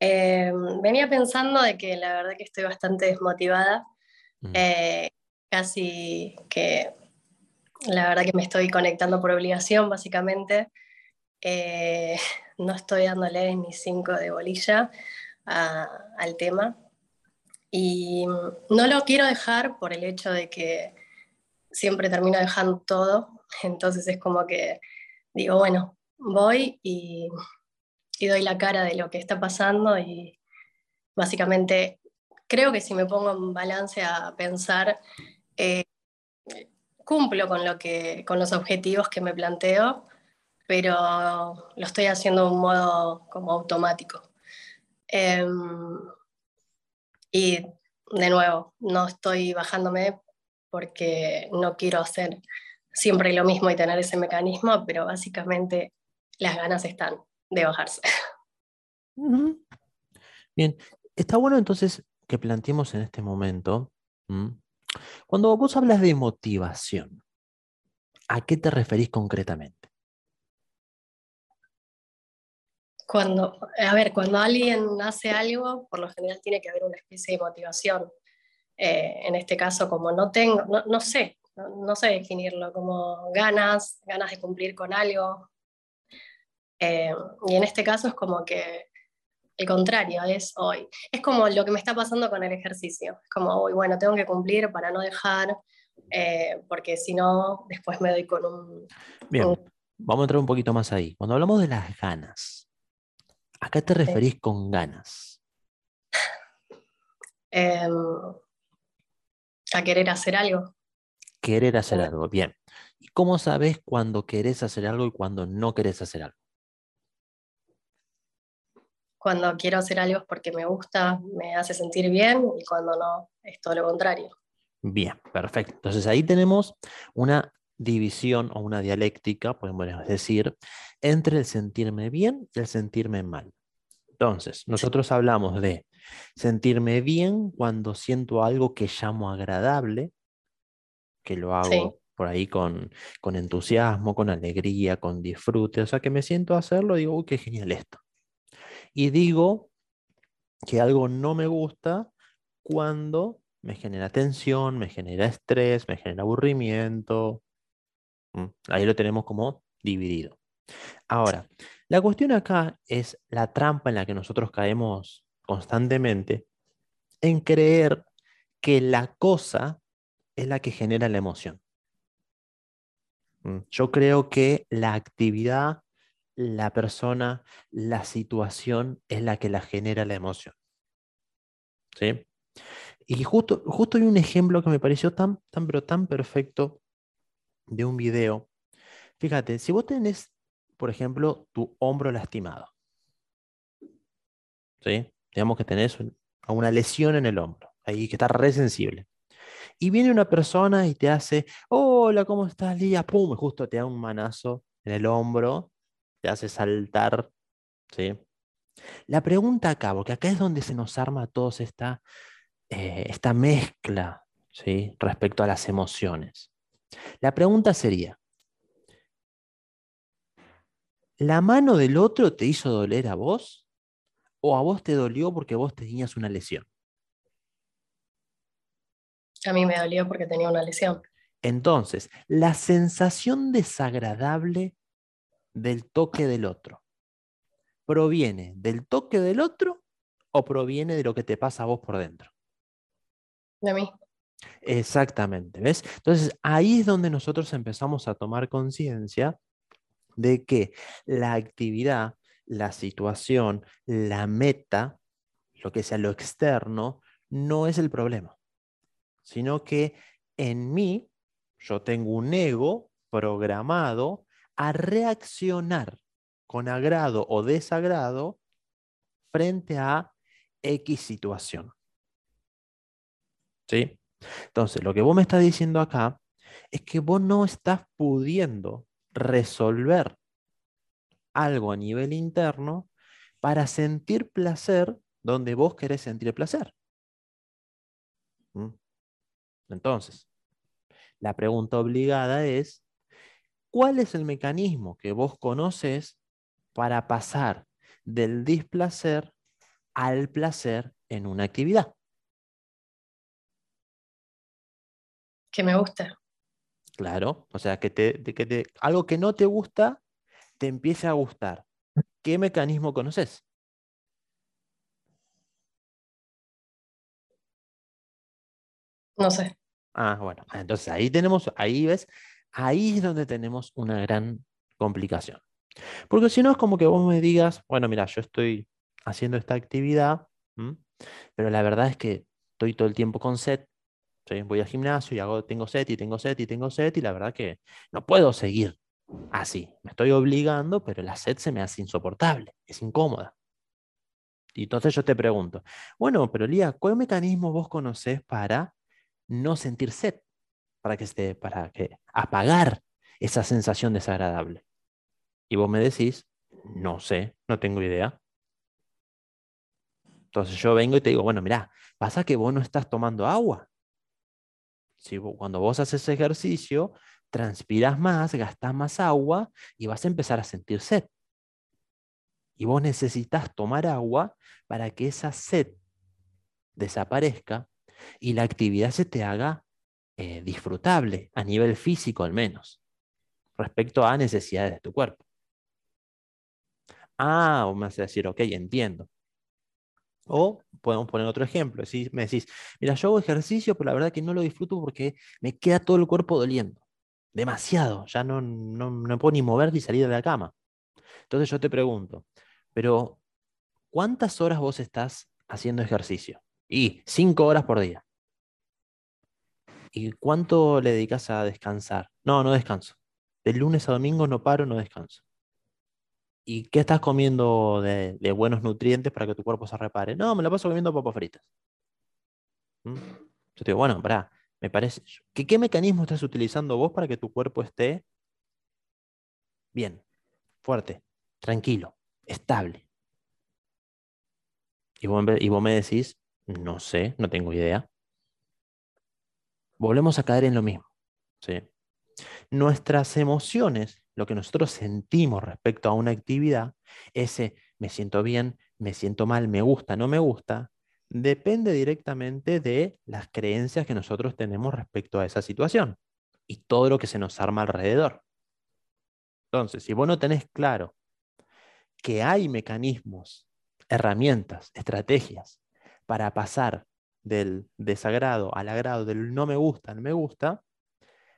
Eh, venía pensando de que la verdad que estoy bastante desmotivada, Mm. eh, casi que la verdad que me estoy conectando por obligación, básicamente. Eh, no estoy dándole ni cinco de bolilla a- al tema. Y no lo quiero dejar por el hecho de que siempre termino dejando todo. Entonces es como que digo, bueno, voy y, y doy la cara de lo que está pasando y básicamente creo que si me pongo en balance a pensar, eh, cumplo con, lo que, con los objetivos que me planteo, pero lo estoy haciendo de un modo como automático. Em, y de nuevo, no estoy bajándome porque no quiero hacer siempre lo mismo y tener ese mecanismo, pero básicamente las ganas están de bajarse. Bien, está bueno entonces que planteemos en este momento, ¿m? cuando vos hablas de motivación, ¿a qué te referís concretamente? Cuando, a ver, cuando alguien hace algo, por lo general tiene que haber una especie de motivación. Eh, en este caso, como no tengo, no, no sé, no, no, sé definirlo, como ganas, ganas de cumplir con algo. Eh, y en este caso es como que el contrario, es hoy. Es como lo que me está pasando con el ejercicio. Es como hoy, bueno, tengo que cumplir para no dejar, eh, porque si no, después me doy con un... Bien, un... vamos a entrar un poquito más ahí. Cuando hablamos de las ganas, ¿a qué te referís sí. con ganas? Eh, a querer hacer algo. Querer hacer algo, bien. ¿Y cómo sabes cuando querés hacer algo y cuando no querés hacer algo? Cuando quiero hacer algo es porque me gusta, me hace sentir bien y cuando no, es todo lo contrario. Bien, perfecto. Entonces ahí tenemos una división o una dialéctica, podemos decir, entre el sentirme bien y el sentirme mal. Entonces, nosotros hablamos de sentirme bien cuando siento algo que llamo agradable, que lo hago sí. por ahí con, con, entusiasmo, con alegría, con disfrute, o sea que me siento a hacerlo y digo, uy, qué genial esto. Y digo que algo no me gusta cuando me genera tensión, me genera estrés, me genera aburrimiento. Ahí lo tenemos como dividido. Ahora, la cuestión acá es la trampa en la que nosotros caemos constantemente en creer que la cosa es la que genera la emoción. Yo creo que la actividad, la persona, la situación es la que la genera la emoción. ¿Sí? Y justo, justo hay un ejemplo que me pareció tan, tan, pero tan perfecto de un video. Fíjate, si vos tenés, por ejemplo, tu hombro lastimado, ¿sí? Digamos que tenés una lesión en el hombro, ahí que está re sensible. Y viene una persona y te hace, hola, ¿cómo estás, Lía? Pum, justo te da un manazo en el hombro, te hace saltar, ¿sí? La pregunta acá, porque acá es donde se nos arma todos esta, eh, esta mezcla, ¿sí? Respecto a las emociones. La pregunta sería, ¿la mano del otro te hizo doler a vos? ¿O a vos te dolió porque vos tenías una lesión? A mí me dolió porque tenía una lesión. Entonces, la sensación desagradable del toque del otro, ¿proviene del toque del otro o proviene de lo que te pasa a vos por dentro? De mí. Exactamente, ¿ves? Entonces, ahí es donde nosotros empezamos a tomar conciencia de que la actividad, la situación, la meta, lo que sea lo externo, no es el problema, sino que en mí yo tengo un ego programado a reaccionar con agrado o desagrado frente a X situación. ¿Sí? Entonces, lo que vos me estás diciendo acá es que vos no estás pudiendo resolver algo a nivel interno para sentir placer donde vos querés sentir placer. ¿Mm? Entonces, la pregunta obligada es, ¿cuál es el mecanismo que vos conoces para pasar del displacer al placer en una actividad. Que me guste. Claro, o sea, que, te, que algo que no te gusta te empiece a gustar. ¿Qué mecanismo conoces? No sé. Ah, bueno, entonces ahí tenemos, ahí ves, ahí es donde tenemos una gran complicación. Porque si no es como que vos me digas, bueno, mira, yo estoy haciendo esta actividad, pero la verdad es que estoy todo el tiempo con set, voy al gimnasio y hago, tengo set y tengo set y tengo set y la verdad que no puedo seguir así. Me estoy obligando, pero la set se me hace insoportable, es incómoda. Y entonces yo te pregunto, bueno, pero Lía, ¿cuál mecanismo vos conocés para no sentir set? Para que esté, para que apagar esa sensación desagradable. Y vos me decís, no sé, no tengo idea. Entonces yo vengo y te digo, bueno, mira, pasa que vos no estás tomando agua. Si cuando vos haces ejercicio, transpiras más, gastas más agua y vas a empezar a sentir sed. Y vos necesitas tomar agua para que esa sed desaparezca y la actividad se te haga eh, disfrutable, a nivel físico al menos, respecto a necesidades de tu cuerpo. Ah, vos me a decir, ok, entiendo. O podemos poner otro ejemplo. Si me decís, mira, yo hago ejercicio, pero la verdad que no lo disfruto porque me queda todo el cuerpo doliendo. Demasiado. Ya no, no, no puedo ni mover ni salir de la cama. Entonces yo te pregunto, pero ¿cuántas horas vos estás haciendo ejercicio? Y cinco horas por día. ¿Y cuánto le dedicas a descansar? No, no descanso. De lunes a domingo no paro, no descanso. ¿Y qué estás comiendo de, buenos nutrientes para que tu cuerpo se repare? No, me la paso comiendo papas fritas. ¿Mm? Yo te digo, bueno, pará, me parece. ¿Qué, ¿Qué mecanismo estás utilizando vos para que tu cuerpo esté bien, fuerte, tranquilo, estable? Y y vos me decís, no sé, no tengo idea. Volvemos a caer en lo mismo. ¿sí? Nuestras emociones lo que nosotros sentimos respecto a una actividad, ese me siento bien, me siento mal, me gusta, no me gusta, depende directamente de las creencias que nosotros tenemos respecto a esa situación y todo lo que se nos arma alrededor. Entonces, si vos no tenés claro que hay mecanismos, herramientas, estrategias para pasar del desagrado al agrado, del no me gusta al me gusta,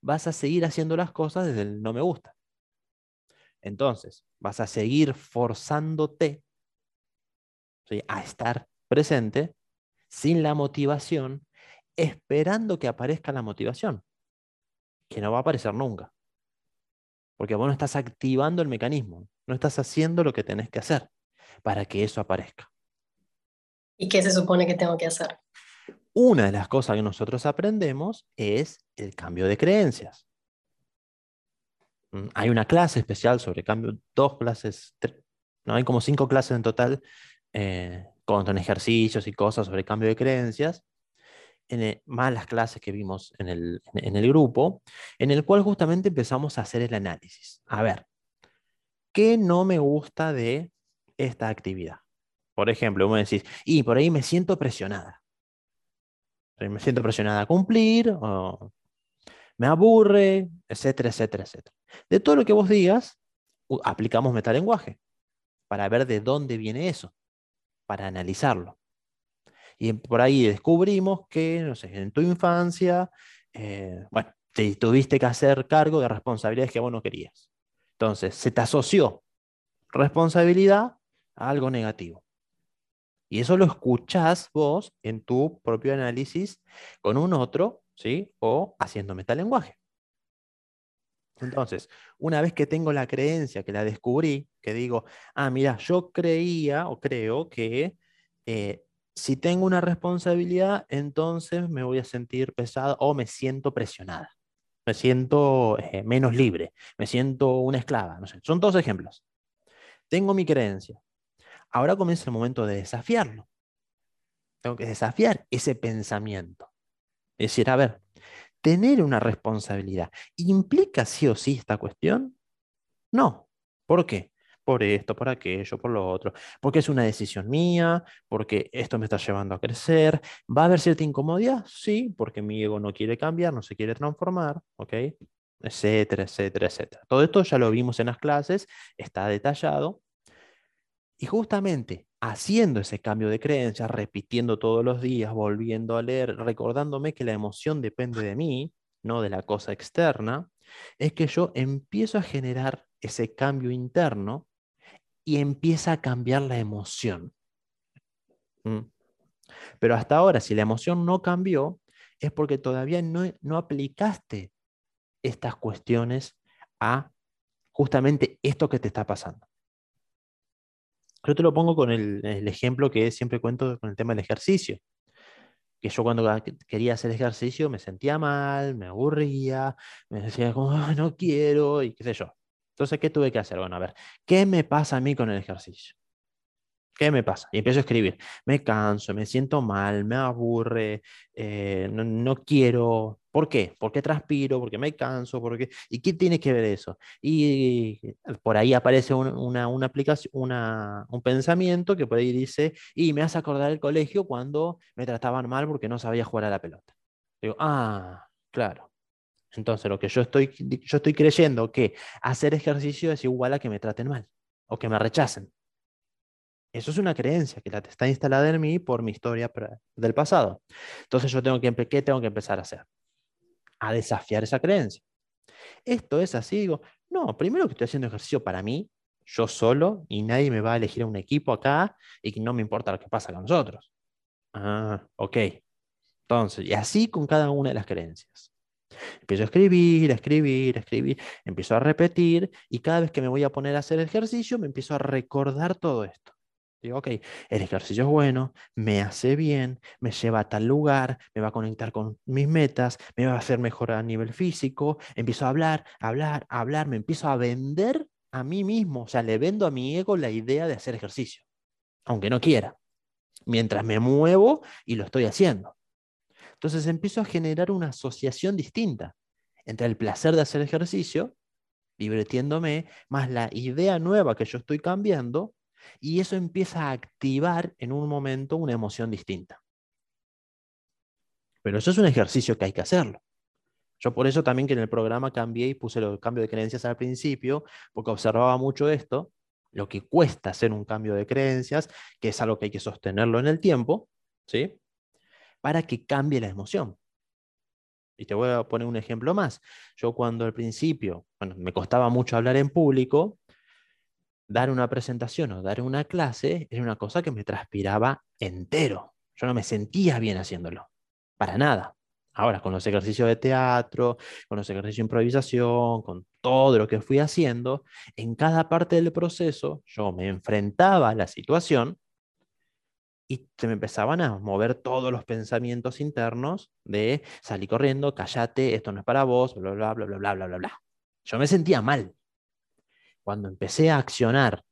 vas a seguir haciendo las cosas desde el no me gusta. Entonces, vas a seguir forzándote a estar presente sin la motivación, esperando que aparezca la motivación, que no va a aparecer nunca. Porque vos no estás activando el mecanismo, no estás haciendo lo que tenés que hacer para que eso aparezca. ¿Y qué se supone que tengo que hacer? Una de las cosas que nosotros aprendemos es el cambio de creencias. Mm, hay una clase especial sobre cambio, dos clases, no hay como cinco clases en total eh, con, ejercicios y cosas sobre cambio de creencias, en más las clases que vimos en el, en el grupo, en el cual justamente empezamos a hacer el análisis. A ver, ¿qué no me gusta de esta actividad? Por ejemplo, vos me decís, y por ahí me siento presionada. Me siento presionada a cumplir, o me aburre, etcétera, etcétera, etcétera. De todo lo que vos digas, aplicamos metalenguaje para ver de dónde viene eso, para analizarlo. Y por ahí descubrimos que, no sé, en tu infancia, eh, bueno, te tuviste que hacer cargo de responsabilidades que vos no querías. Entonces, se te asoció responsabilidad a algo negativo. Y eso lo escuchás vos en tu propio análisis con un otro ¿sí? O haciendo metalenguaje. Entonces, una vez que tengo la creencia, que la descubrí, que digo, ah, mira, yo creía o creo que eh, si tengo una responsabilidad, entonces me voy a sentir pesada o me siento presionada. Me siento eh, menos libre, me siento una esclava. No sé. Son dos ejemplos. Tengo mi creencia. Ahora comienza el momento de desafiarlo. Tengo que desafiar ese pensamiento. Es decir, a ver, tener una responsabilidad, ¿implica sí o sí esta cuestión? No. ¿Por qué? por esto, por aquello, por lo otro, porque es una decisión mía, porque esto me está llevando a crecer. ¿Va a haber cierta incomodidad? Sí, porque mi ego no quiere cambiar, no se quiere transformar, ¿ok? Etcétera, etcétera, etcétera. Todo esto ya lo vimos en las clases, está detallado. Y justamente haciendo ese cambio de creencia, repitiendo todos los días, volviendo a leer, recordándome que la emoción depende de mí, no de la cosa externa, es que yo empiezo a generar ese cambio interno y empieza a cambiar la emoción. ¿Mm? Pero hasta ahora, si la emoción no cambió, es porque todavía no, no aplicaste estas cuestiones a justamente esto que te está pasando. Yo te lo pongo con el, ejemplo que siempre cuento con el tema del ejercicio. Que yo cuando quería hacer ejercicio me sentía mal, me aburría, me decía no quiero, y qué sé yo. Entonces, ¿qué tuve que hacer? Bueno, a ver, ¿qué me pasa a mí con el ejercicio? ¿Qué me pasa? Y empiezo a escribir. Me canso, me siento mal, me aburre, eh, no, quiero. ¿Por qué? ¿Por qué transpiro? ¿Por qué me canso? ¿Por qué? ¿Y qué tiene que ver eso? Y por ahí aparece una, aplicación, un pensamiento que por ahí dice, y me hace acordar el colegio cuando me trataban mal porque no sabía jugar a la pelota. Digo, ah, claro. Entonces, lo que yo estoy, yo estoy creyendo que hacer ejercicio es igual a que me traten mal o que me rechacen. Eso es una creencia que está instalada en mí por mi historia del pasado. Entonces yo tengo que, ¿qué tengo que empezar a hacer? A desafiar esa creencia. Esto es así, digo, no, primero que estoy haciendo ejercicio para mí, yo solo, y nadie me va a elegir un equipo acá y que no me importa lo que pasa con nosotros. Ah, ok. Entonces, y así con cada una de las creencias. Empiezo a escribir, a escribir, a escribir, empiezo a repetir y cada vez que me voy a poner a hacer ejercicio me empiezo a recordar todo esto. Digo, ok, el ejercicio es bueno, me hace bien, me lleva a tal lugar, me va a conectar con mis metas, me va a hacer mejor a nivel físico, empiezo a hablar, hablar, hablar, me empiezo a vender a mí mismo, o sea, le vendo a mi ego la idea de hacer ejercicio, aunque no quiera, mientras me muevo y lo estoy haciendo. Entonces empiezo a generar una asociación distinta entre el placer de hacer ejercicio, divirtiéndome, más la idea nueva que yo estoy cambiando, y eso empieza a activar en un momento una emoción distinta. Pero eso es un ejercicio que hay que hacerlo. Yo por eso también que en el programa cambié y puse el cambio de creencias al principio, porque observaba mucho esto, lo que cuesta hacer un cambio de creencias, que es algo que hay que sostenerlo en el tiempo, ¿sí? Para que cambie la emoción. Y te voy a poner un ejemplo más. Yo cuando al principio, bueno, me costaba mucho hablar en público, dar una presentación o dar una clase era una cosa que me transpiraba entero. Yo no me sentía bien haciéndolo, para nada. Ahora, con los ejercicios de teatro, con los ejercicios de improvisación, con todo lo que fui haciendo, en cada parte del proceso yo me enfrentaba a la situación y se me empezaban a mover todos los pensamientos internos de salí corriendo, callate, esto no es para vos, bla, bla, bla, bla, bla, bla, bla. Yo me sentía mal, cuando empecé a accionar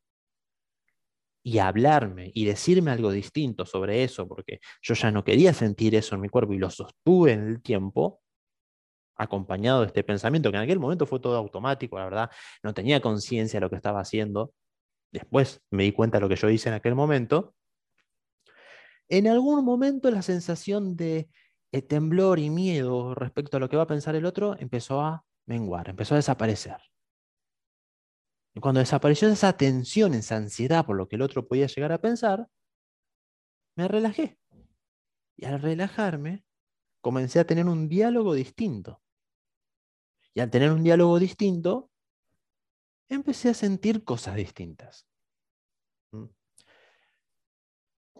y a hablarme y decirme algo distinto sobre eso, porque yo ya no quería sentir eso en mi cuerpo y lo sostuve en el tiempo, acompañado de este pensamiento, que en aquel momento fue todo automático, la verdad, no tenía conciencia de lo que estaba haciendo. Después me di cuenta de lo que yo hice en aquel momento. En algún momento la sensación de eh, temblor y miedo respecto a lo que va a pensar el otro empezó a menguar, empezó a desaparecer. Cuando desapareció esa tensión, esa ansiedad por lo que el otro podía llegar a pensar, me relajé. Y al relajarme, comencé a tener un diálogo distinto. Y al tener un diálogo distinto, empecé a sentir cosas distintas. ¿Mm?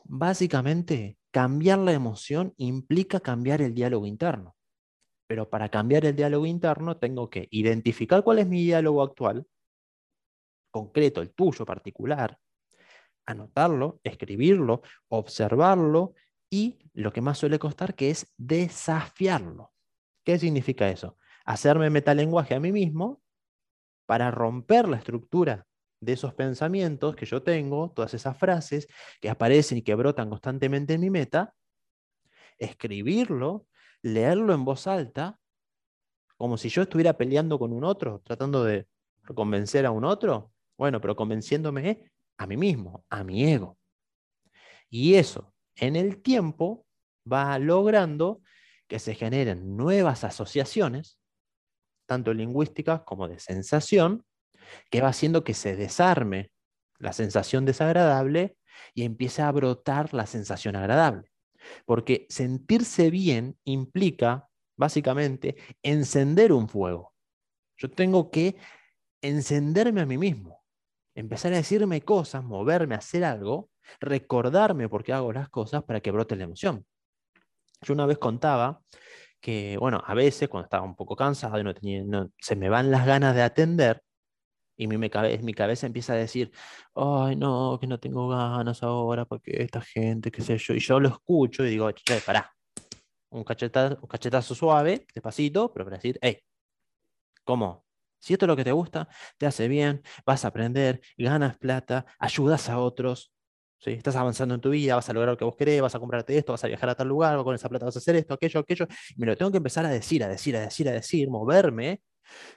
Básicamente, cambiar la emoción implica cambiar el diálogo interno. Pero para cambiar el diálogo interno tengo que identificar cuál es mi diálogo actual, concreto, el tuyo particular, anotarlo, escribirlo, observarlo y lo que más suele costar que es desafiarlo. ¿Qué significa eso? Hacerme metalenguaje a mí mismo para romper la estructura de esos pensamientos que yo tengo, todas esas frases que aparecen y que brotan constantemente en mi meta, escribirlo, leerlo en voz alta, como si yo estuviera peleando con un otro, tratando de convencer a un otro, Bueno, pero convenciéndome a mí mismo, a mi ego. Y eso, en el tiempo, va logrando que se generen nuevas asociaciones, tanto lingüísticas como de sensación, que va haciendo que se desarme la sensación desagradable y empiece a brotar la sensación agradable. Porque sentirse bien implica, básicamente, encender un fuego. Yo tengo que encenderme a mí mismo, empezar a decirme cosas, moverme, hacer algo, recordarme por qué hago las cosas para que brote la emoción. Yo una vez contaba que, bueno, a veces cuando estaba un poco cansado y no tenía, se me van las ganas de atender, y mi, mi, cabeza empieza a decir, ay, no, que no tengo ganas ahora, porque esta gente, qué sé yo. Y yo lo escucho y digo, che, pará. Un cachetazo, un cachetazo suave, despacito, pero para decir, hey, ¿cómo? Si esto es lo que te gusta, te hace bien, vas a aprender, ganas plata, ayudas a otros, ¿sí? estás avanzando en tu vida, vas a lograr lo que vos querés, vas a comprarte esto, vas a viajar a tal lugar, con esa plata vas a hacer esto, aquello, aquello. Y me lo tengo que empezar a decir, a decir, a decir, a decir, moverme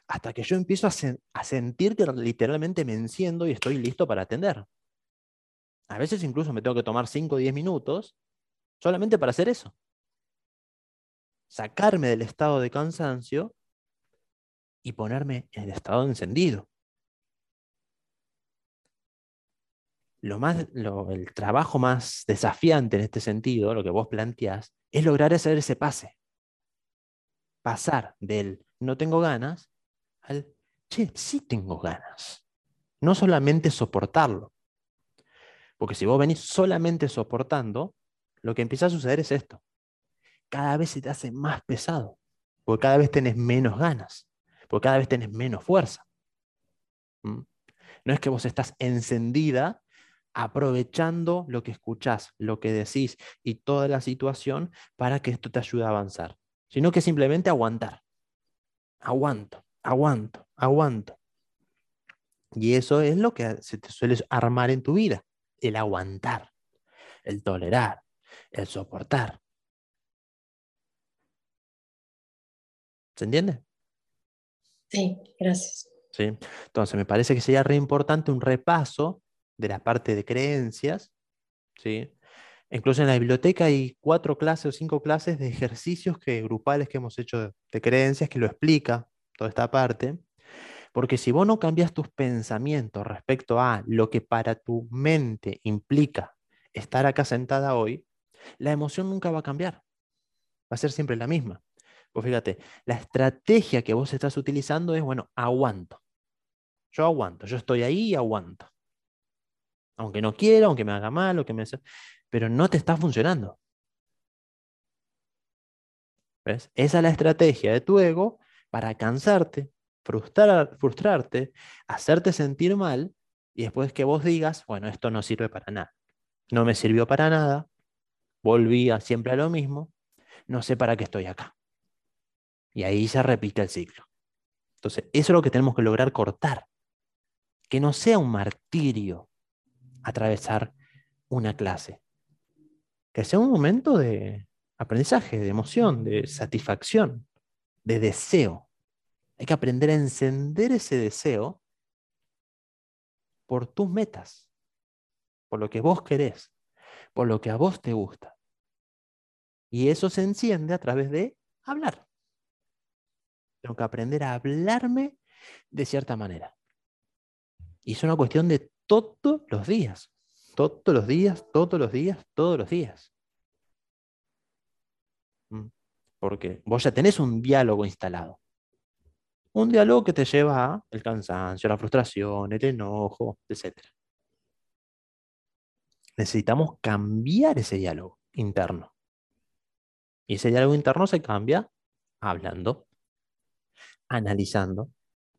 hasta que yo empiezo a, sentir que literalmente me enciendo y estoy listo para atender. A veces incluso me tengo que tomar 5 o 10 minutos solamente para hacer eso. Sacarme del estado de cansancio y ponerme en el estado encendido. Lo más, el trabajo más desafiante en este sentido, lo que vos planteás, es lograr hacer ese pase. Pasar del no tengo ganas, al, che, sí tengo ganas. No solamente soportarlo. Porque si vos venís solamente soportando, lo que empieza a suceder es esto. Cada vez se te hace más pesado, porque cada vez tenés menos ganas, porque cada vez tenés menos fuerza. ¿Mm? No es que vos estás encendida aprovechando lo que escuchás, lo que decís y toda la situación para que esto te ayude a avanzar, sino que simplemente aguantar aguanto, aguanto, aguanto. Y eso es lo que se te suele armar en tu vida, el aguantar, el tolerar, el soportar. ¿Se entiende? Sí, gracias. Sí. Entonces, me parece que sería re importante un repaso de la parte de creencias, ¿sí? Incluso en la biblioteca hay cuatro clases o cinco clases de ejercicios que, grupales que hemos hecho de, creencias que lo explica toda esta parte. Porque si vos no cambias tus pensamientos respecto a lo que para tu mente implica estar acá sentada hoy, la emoción nunca va a cambiar. Va a ser siempre la misma. Pues fíjate, la estrategia que vos estás utilizando es, bueno, aguanto. Yo aguanto, yo estoy ahí y aguanto. Aunque no quiera, aunque me haga mal, o que me pero no te está funcionando. ¿Ves? Esa es la estrategia de tu ego para cansarte, frustrar, frustrarte, hacerte sentir mal y después que vos digas, bueno, esto no sirve para nada. No me sirvió para nada, volví siempre a lo mismo, no sé para qué estoy acá. Y ahí se repite el ciclo. Entonces, eso es lo que tenemos que lograr cortar. Que no sea un martirio atravesar una clase que sea un momento de aprendizaje, de emoción, de satisfacción, de deseo. Hay que aprender a encender ese deseo por tus metas, por lo que vos querés, por lo que a vos te gusta. Y eso se enciende a través de hablar. Tengo que aprender a hablarme de cierta manera. Y es una cuestión de todos los días. Todos los días, todos los días, todos los días. Mm. Porque vos ya tenés un diálogo instalado. Un diálogo que te lleva a el cansancio, la frustración, el enojo, etc. Necesitamos cambiar ese diálogo interno. Y ese diálogo interno se cambia hablando, analizando,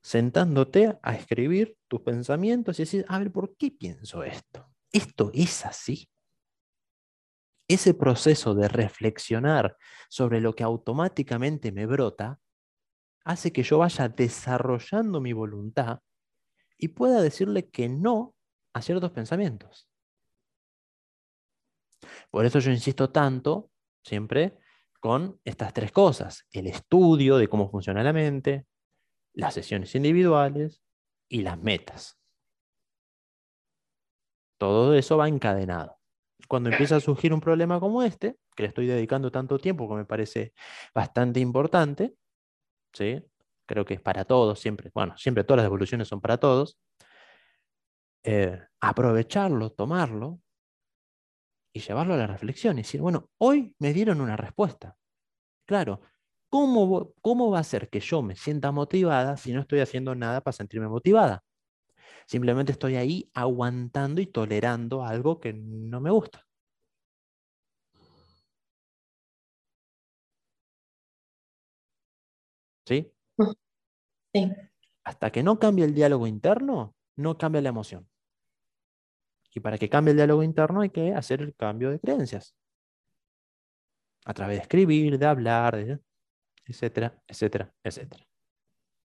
sentándote a escribir tus pensamientos y decir, a ver, ¿por qué pienso esto? esto es así. Ese proceso de reflexionar sobre lo que automáticamente me brota hace que yo vaya desarrollando mi voluntad y pueda decirle que no a ciertos pensamientos. Por eso yo insisto tanto siempre con estas tres cosas, el estudio de cómo funciona la mente, las sesiones individuales y las metas. Todo eso va encadenado. Cuando empieza a surgir un problema como este, que le estoy dedicando tanto tiempo, que me parece bastante importante, ¿sí? creo que es para todos, siempre, bueno, siempre todas las devoluciones son para todos, eh, aprovecharlo, tomarlo y llevarlo a la reflexión y decir, bueno, hoy me dieron una respuesta. Claro, ¿cómo, ¿cómo va a ser que yo me sienta motivada si no estoy haciendo nada para sentirme motivada? Simplemente estoy ahí aguantando y tolerando algo que no me gusta. ¿Sí? Sí. Hasta que no cambie el diálogo interno, no cambia la emoción. Y para que cambie el diálogo interno hay que hacer el cambio de creencias. A través de escribir, de hablar, etcétera, etcétera, etcétera.